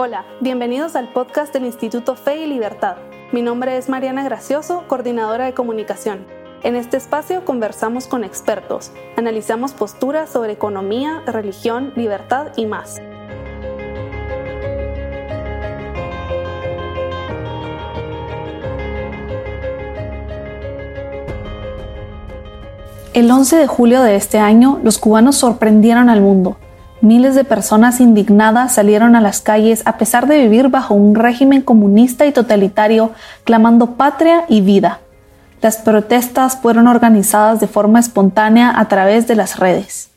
Hola, bienvenidos al podcast del Instituto Fe y Libertad. Mi nombre es Mariana Gracioso, coordinadora de comunicación. En este espacio conversamos con expertos, analizamos posturas sobre economía, religión, libertad y más. El 11 de julio de este año, los cubanos sorprendieron al mundo. Miles de personas indignadas salieron a las calles a pesar de vivir bajo un régimen comunista y totalitario, clamando patria y vida. Las protestas fueron organizadas de forma espontánea a través de las redes.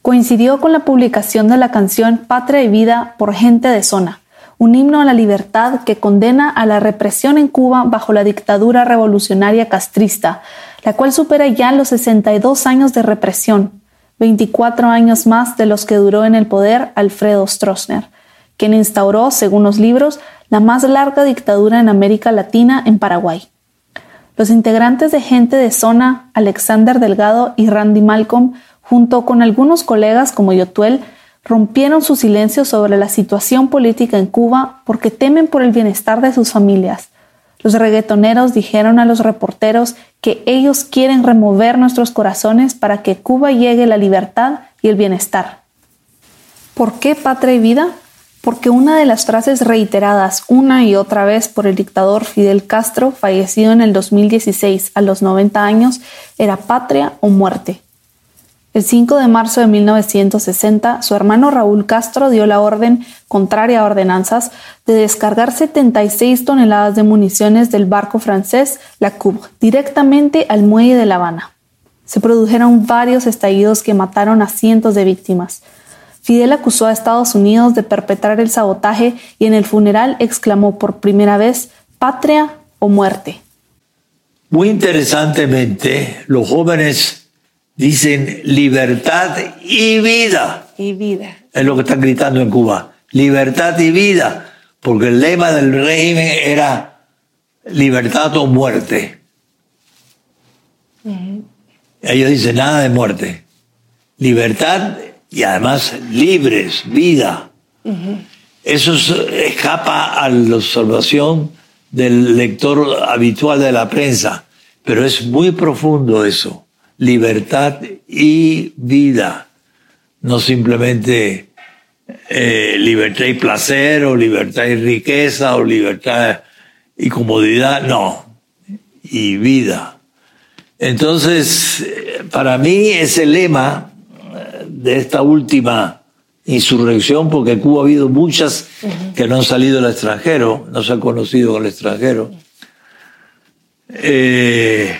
Coincidió con la publicación de la canción Patria y Vida por Gente de Zona, un himno a la libertad que condena a la represión en Cuba bajo la dictadura revolucionaria castrista, la cual supera ya los 62 años de represión, 24 años más de los que duró en el poder Alfredo Stroessner, quien instauró, según los libros, la más larga dictadura en América Latina en Paraguay. Los integrantes de gente de zona, Alexander Delgado y Randy Malcolm, junto con algunos colegas como Yotuel, rompieron su silencio sobre la situación política en Cuba porque temen por el bienestar de sus familias los reggaetoneros dijeron a los reporteros que ellos quieren remover nuestros corazones para que Cuba llegue la libertad y el bienestar. ¿Por qué patria y vida? Porque una de las frases reiteradas una y otra vez por el dictador Fidel Castro, fallecido en el 2016 a los 90 años, era patria o muerte. El 5 de marzo de 1960, su hermano Raúl Castro dio la orden, contraria a ordenanzas, de descargar 76 toneladas de municiones del barco francés La Coubre directamente al muelle de La Habana. Se produjeron varios estallidos que mataron a cientos de víctimas. Fidel acusó a Estados Unidos de perpetrar el sabotaje y en el funeral exclamó por primera vez patria o muerte. Muy interesantemente, los jóvenes dicen libertad y vida. Y vida. Es lo que están gritando en Cuba. Libertad y vida. Porque el lema del régimen era libertad o muerte. Ellos dicen nada de muerte. Libertad y además libres, vida. Eso escapa a la observación del lector habitual de la prensa, pero es muy profundo eso libertad y vida, no simplemente eh, libertad y placer o libertad y riqueza o libertad y comodidad, no, y vida. Entonces, para mí ese lema de esta última insurrección, porque en Cuba ha habido muchas que no han salido al extranjero, no se han conocido el extranjero. Eh,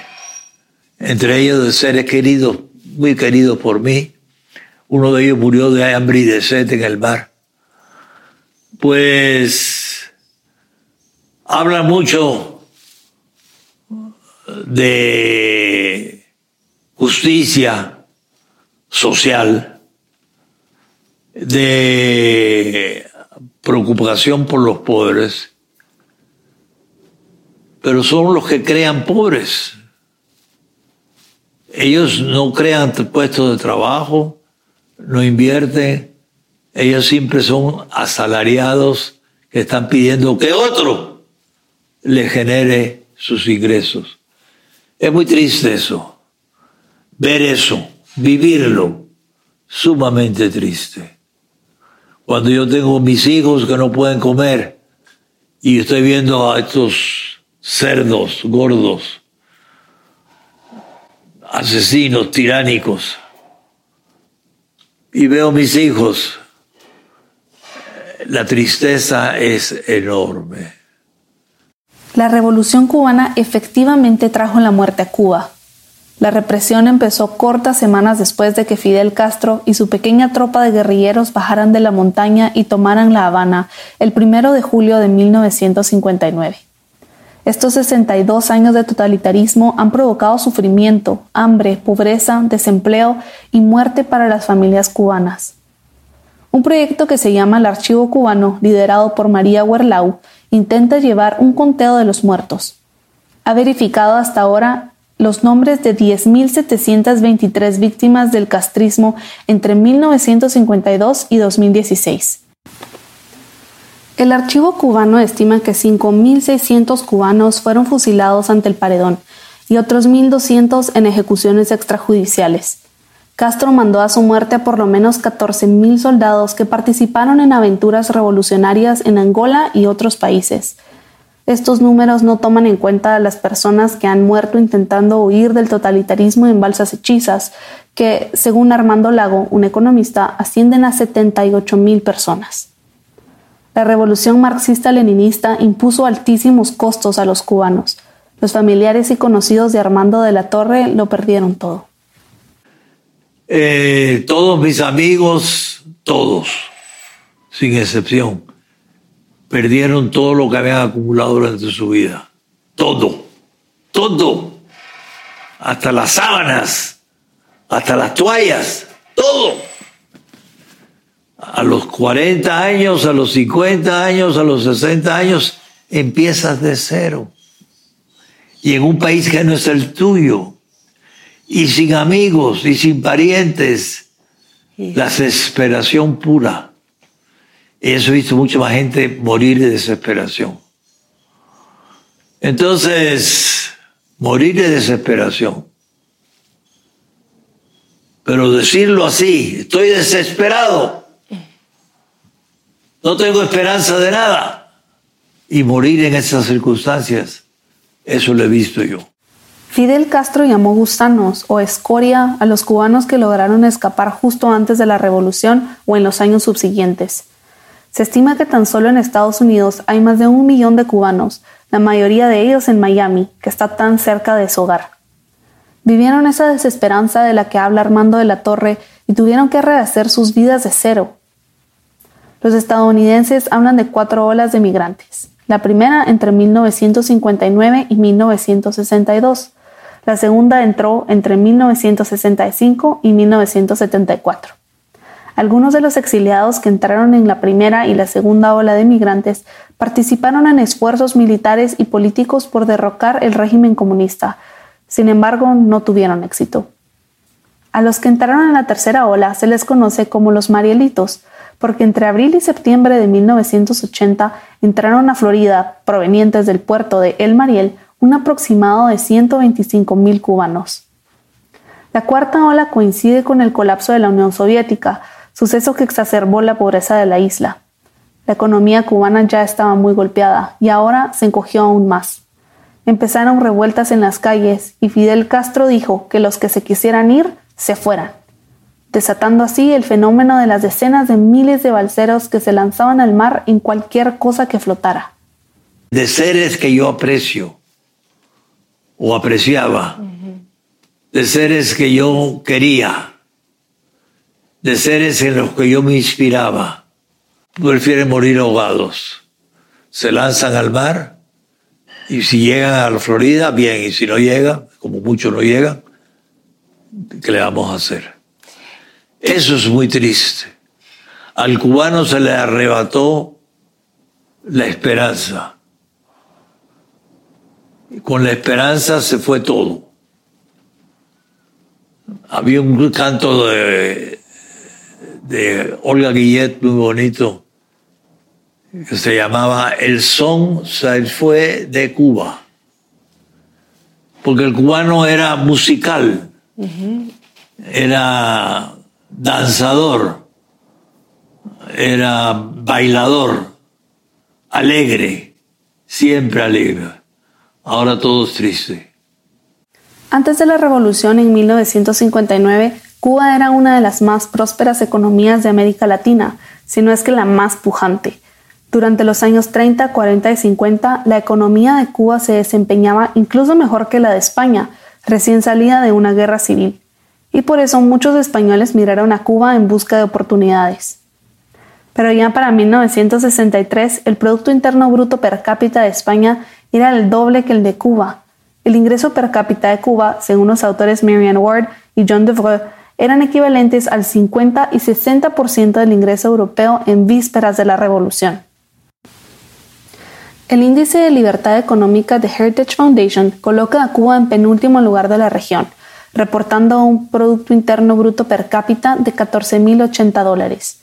entre ellos de seres queridos, muy queridos por mí. Uno de ellos murió de hambre y de sed en el mar. Pues habla mucho de justicia social, de preocupación por los pobres, pero son los que crean pobres ellos no crean puestos de trabajo, no invierten, ellos siempre son asalariados que están pidiendo que otro le genere sus ingresos. Es muy triste eso, ver eso, vivirlo, sumamente triste. Cuando yo tengo mis hijos que no pueden comer y estoy viendo a estos cerdos gordos asesinos tiránicos. Y veo mis hijos. La tristeza es enorme. La revolución cubana efectivamente trajo la muerte a Cuba. La represión empezó cortas semanas después de que Fidel Castro y su pequeña tropa de guerrilleros bajaran de la montaña y tomaran La Habana el primero de julio de 1959. Estos 62 años de totalitarismo han provocado sufrimiento, hambre, pobreza, desempleo y muerte para las familias cubanas. Un proyecto que se llama el Archivo Cubano, liderado por María Huerlau, intenta llevar un conteo de los muertos. Ha verificado hasta ahora los nombres de 10.723 víctimas del castrismo entre 1952 y 2016. El archivo cubano estima que 5.600 cubanos fueron fusilados ante el paredón y otros 1.200 en ejecuciones extrajudiciales. Castro mandó a su muerte a por lo menos 14.000 soldados que participaron en aventuras revolucionarias en Angola y otros países. Estos números no toman en cuenta a las personas que han muerto intentando huir del totalitarismo en balsas hechizas, que, según Armando Lago, un economista, ascienden a 78.000 personas. La revolución marxista-leninista impuso altísimos costos a los cubanos. Los familiares y conocidos de Armando de la Torre lo perdieron todo. Eh, todos mis amigos, todos, sin excepción, perdieron todo lo que habían acumulado durante su vida. Todo, todo. Hasta las sábanas, hasta las toallas, todo a los 40 años, a los 50 años, a los 60 años, empiezas de cero. Y en un país que no es el tuyo, y sin amigos y sin parientes, la desesperación pura. Eso he visto mucha más gente morir de desesperación. Entonces, morir de desesperación. Pero decirlo así, estoy desesperado no tengo esperanza de nada. Y morir en esas circunstancias, eso lo he visto yo. Fidel Castro llamó gusanos o escoria a los cubanos que lograron escapar justo antes de la revolución o en los años subsiguientes. Se estima que tan solo en Estados Unidos hay más de un millón de cubanos, la mayoría de ellos en Miami, que está tan cerca de su hogar. Vivieron esa desesperanza de la que habla Armando de la Torre y tuvieron que rehacer sus vidas de cero, los estadounidenses hablan de cuatro olas de migrantes. La primera entre 1959 y 1962. La segunda entró entre 1965 y 1974. Algunos de los exiliados que entraron en la primera y la segunda ola de migrantes participaron en esfuerzos militares y políticos por derrocar el régimen comunista. Sin embargo, no tuvieron éxito. A los que entraron en la tercera ola se les conoce como los Marielitos, porque entre abril y septiembre de 1980 entraron a Florida, provenientes del puerto de El Mariel, un aproximado de 125 mil cubanos. La cuarta ola coincide con el colapso de la Unión Soviética, suceso que exacerbó la pobreza de la isla. La economía cubana ya estaba muy golpeada y ahora se encogió aún más. Empezaron revueltas en las calles y Fidel Castro dijo que los que se quisieran ir se fueran desatando así el fenómeno de las decenas de miles de balseros que se lanzaban al mar en cualquier cosa que flotara. De seres que yo aprecio o apreciaba, de seres que yo quería, de seres en los que yo me inspiraba, prefieren morir ahogados. Se lanzan al mar y si llegan a la Florida, bien, y si no llegan, como muchos no llegan, ¿qué le vamos a hacer? Eso es muy triste. Al cubano se le arrebató la esperanza. Con la esperanza se fue todo. Había un canto de, de Olga Guillet muy bonito que se llamaba El son se fue de Cuba. Porque el cubano era musical, era danzador, era bailador, alegre, siempre alegre. Ahora todo es triste. Antes de la revolución en 1959, Cuba era una de las más prósperas economías de América Latina, si no es que la más pujante. Durante los años 30, 40 y 50, la economía de Cuba se desempeñaba incluso mejor que la de España, recién salida de una guerra civil y por eso muchos españoles miraron a Cuba en busca de oportunidades. Pero ya para 1963 el Producto Interno Bruto per cápita de España era el doble que el de Cuba. El ingreso per cápita de Cuba, según los autores Marianne Ward y John Devreux, eran equivalentes al 50 y 60% del ingreso europeo en vísperas de la revolución. El índice de libertad económica de Heritage Foundation coloca a Cuba en penúltimo lugar de la región, reportando un Producto Interno Bruto per cápita de 14.080 dólares.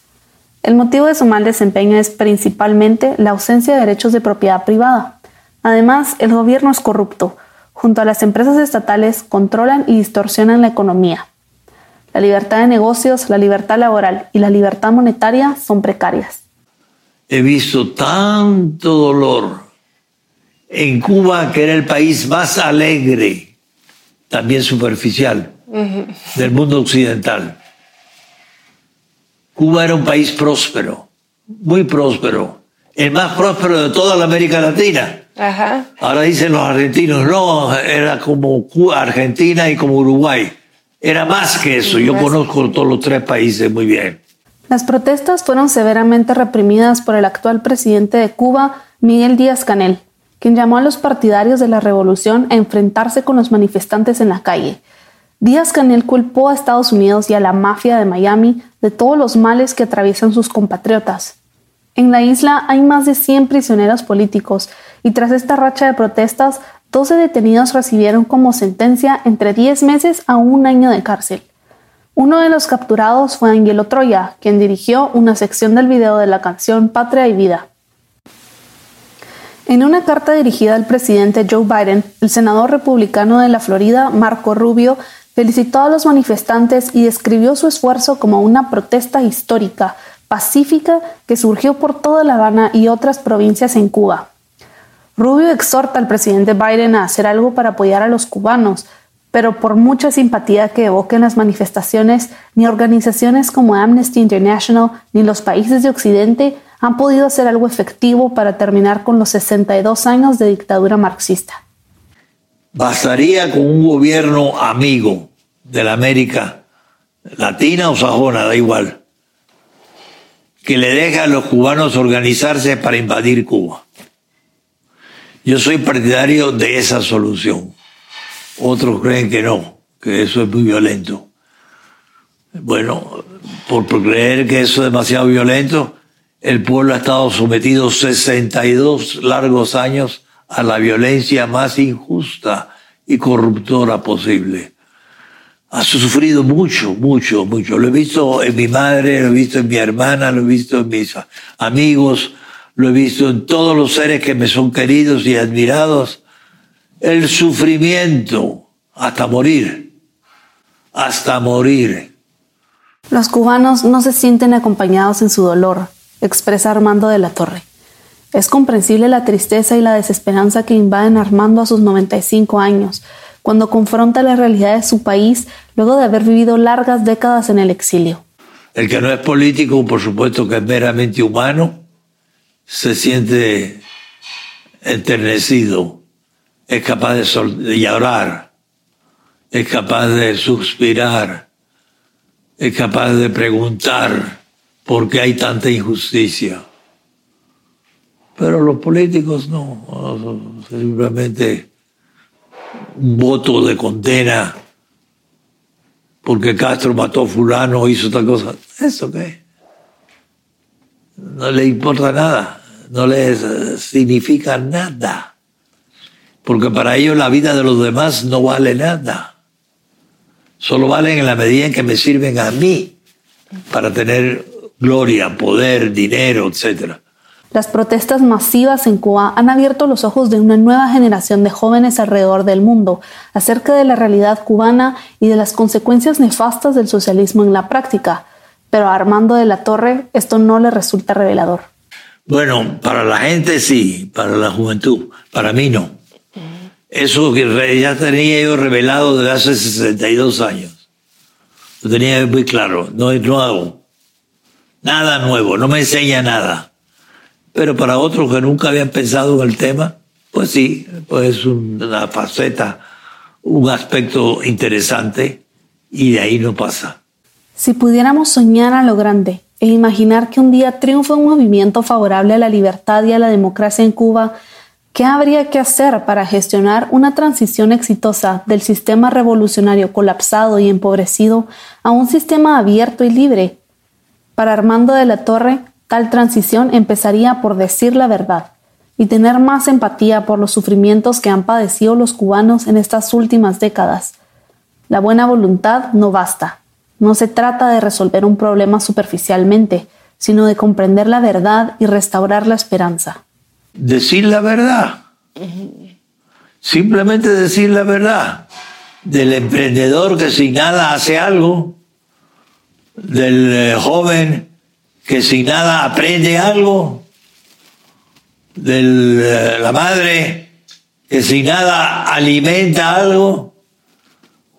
El motivo de su mal desempeño es principalmente la ausencia de derechos de propiedad privada. Además, el gobierno es corrupto. Junto a las empresas estatales controlan y distorsionan la economía. La libertad de negocios, la libertad laboral y la libertad monetaria son precarias. He visto tanto dolor en Cuba, que era el país más alegre, también superficial, del mundo occidental. Cuba era un país próspero, muy próspero, el más próspero de toda la América Latina. Ahora dicen los argentinos, no, era como Cuba, Argentina y como Uruguay. Era más que eso. Yo conozco todos los tres países muy bien. Las protestas fueron severamente reprimidas por el actual presidente de Cuba, Miguel Díaz Canel, quien llamó a los partidarios de la revolución a enfrentarse con los manifestantes en la calle Díaz Canel culpó a Estados Unidos y a la mafia de Miami de todos los males que atraviesan sus compatriotas. En la isla hay más de 100 prisioneros políticos y tras esta racha de protestas, 12 detenidos recibieron como sentencia entre 10 meses a un año de cárcel. Uno de los capturados fue Angelo Troya, quien dirigió una sección del video de la canción Patria y Vida. En una carta dirigida al presidente Joe Biden, el senador republicano de la Florida, Marco Rubio, felicitó a los manifestantes y describió su esfuerzo como una protesta histórica, pacífica, que surgió por toda La Habana y otras provincias en Cuba. Rubio exhorta al presidente Biden a hacer algo para apoyar a los cubanos, pero por mucha simpatía que evoquen las manifestaciones, ni organizaciones como Amnesty International ni los países de Occidente han podido hacer algo efectivo para terminar con los 62 años de dictadura marxista. Bastaría con un gobierno amigo de la América Latina o sajona, da igual, que le deja a los cubanos organizarse para invadir Cuba. Yo soy partidario de esa solución. Otros creen que no, que eso es muy violento. Bueno, por creer que eso es demasiado violento, el pueblo ha estado sometido 62 largos años a la violencia más injusta y corruptora posible ha sufrido mucho, mucho, mucho. Lo he visto en mi madre, lo he visto en mi hermana, lo he visto en mis amigos, lo he visto en todos los seres que me son queridos y admirados. El sufrimiento hasta morir, hasta morir. Los cubanos no se sienten acompañados en su dolor, expresa Armando de la Torre. Es comprensible la tristeza y la desesperanza que invaden Armando a sus 95 años, cuando confronta la realidad de su país luego de haber vivido largas décadas en el exilio. El que no es político, por supuesto que es meramente humano, se siente enternecido, es capaz de, llorar, es capaz de suspirar, es capaz de preguntar por qué hay tanta injusticia. Pero los políticos no, simplemente un voto de condena porque Castro mató a fulano hizo tal cosa. ¿Eso qué? No le importa nada, no le significa nada. Porque para ellos la vida de los demás no vale nada. Solo valen en la medida en que me sirven a mí para tener gloria, poder, dinero, etcétera. Las protestas masivas en Cuba han abierto los ojos de una nueva generación de jóvenes alrededor del mundo acerca de la realidad cubana y de las consecuencias nefastas del socialismo en la práctica. Pero a Armando de la Torre esto no le resulta revelador. Bueno, para la gente sí, para la juventud, para mí no. Eso que ya tenía yo revelado desde hace 62 años. Lo tenía muy claro, no es nuevo. Nada nuevo, no me enseña nada. Pero para otros que nunca habían pensado en el tema, pues sí, pues es una faceta, un aspecto interesante y de ahí no pasa. Si pudiéramos soñar a lo grande e imaginar que un día triunfa un movimiento favorable a la libertad y a la democracia en Cuba, ¿qué habría que hacer para gestionar una transición exitosa del sistema revolucionario colapsado y empobrecido a un sistema abierto y libre? Para Armando de la Torre, Tal transición empezaría por decir la verdad y tener más empatía por los sufrimientos que han padecido los cubanos en estas últimas décadas. La buena voluntad no basta. No se trata de resolver un problema superficialmente, sino de comprender la verdad y restaurar la esperanza. Decir la verdad. Simplemente decir la verdad. Del emprendedor que sin nada hace algo, del eh, joven que sin nada aprende algo, de eh, la madre que sin nada alimenta algo.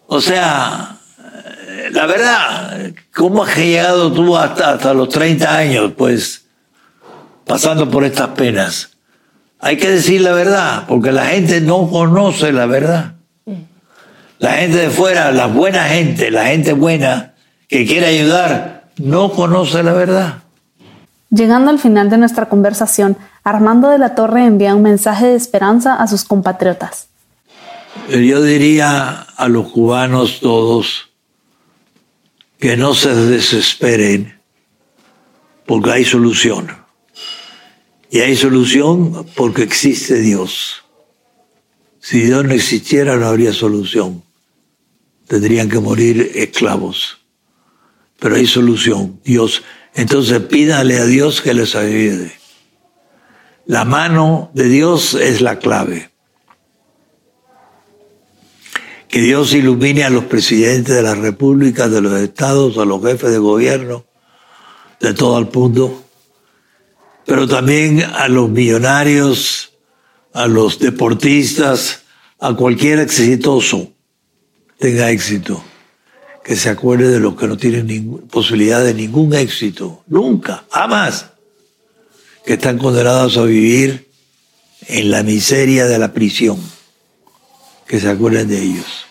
O sea, eh, la verdad, ¿cómo has llegado tú hasta, hasta los 30 años, pues, pasando por estas penas? Hay que decir la verdad, porque la gente no conoce la verdad. La gente de fuera, la buena gente, la gente buena que quiere ayudar, no conoce la verdad. Llegando al final de nuestra conversación, Armando de la Torre envía un mensaje de esperanza a sus compatriotas. Yo diría a los cubanos todos que no se desesperen porque hay solución. Y hay solución porque existe Dios. Si Dios no existiera no habría solución. Tendrían que morir esclavos. Pero hay solución, Dios. Entonces pídale a Dios que les ayude. La mano de Dios es la clave. Que Dios ilumine a los presidentes de las repúblicas, de los estados, a los jefes de gobierno de todo el mundo, pero también a los millonarios, a los deportistas, a cualquier exitoso tenga éxito, que se acuerde de los que no tienen posibilidad de ningún éxito, nunca, jamás, que están condenados a vivir en la miseria de la prisión, que se acuerden de ellos.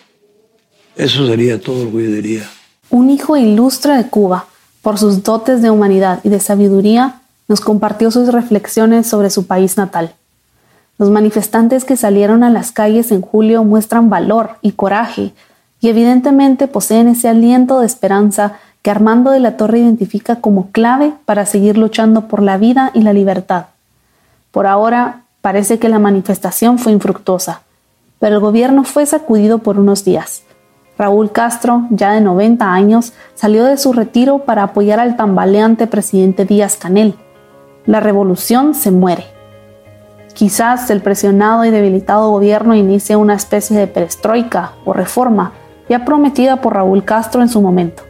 Eso sería todo lo que diría. Un hijo ilustre de Cuba, por sus dotes de humanidad y de sabiduría, nos compartió sus reflexiones sobre su país natal. Los manifestantes que salieron a las calles en julio muestran valor y coraje y evidentemente poseen ese aliento de esperanza que Armando de la Torre identifica como clave para seguir luchando por la vida y la libertad. Por ahora, parece que la manifestación fue infructuosa, pero el gobierno fue sacudido por unos días. Raúl Castro, ya de 90 años, salió de su retiro para apoyar al tambaleante presidente Díaz Canel, la revolución se muere. Quizás el presionado y debilitado gobierno inicie una especie de perestroika o reforma ya prometida por Raúl Castro en su momento.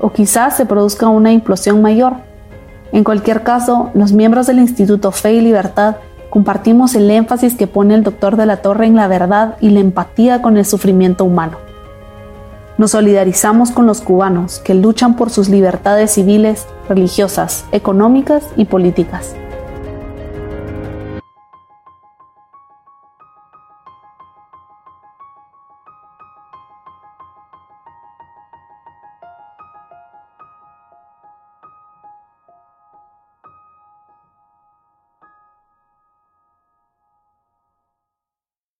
O quizás se produzca una implosión mayor. En cualquier caso, los miembros del Instituto Fe y Libertad compartimos el énfasis que pone el doctor de la Torre en la verdad y la empatía con el sufrimiento humano. Nos solidarizamos con los cubanos que luchan por sus libertades civiles, religiosas, económicas y políticas.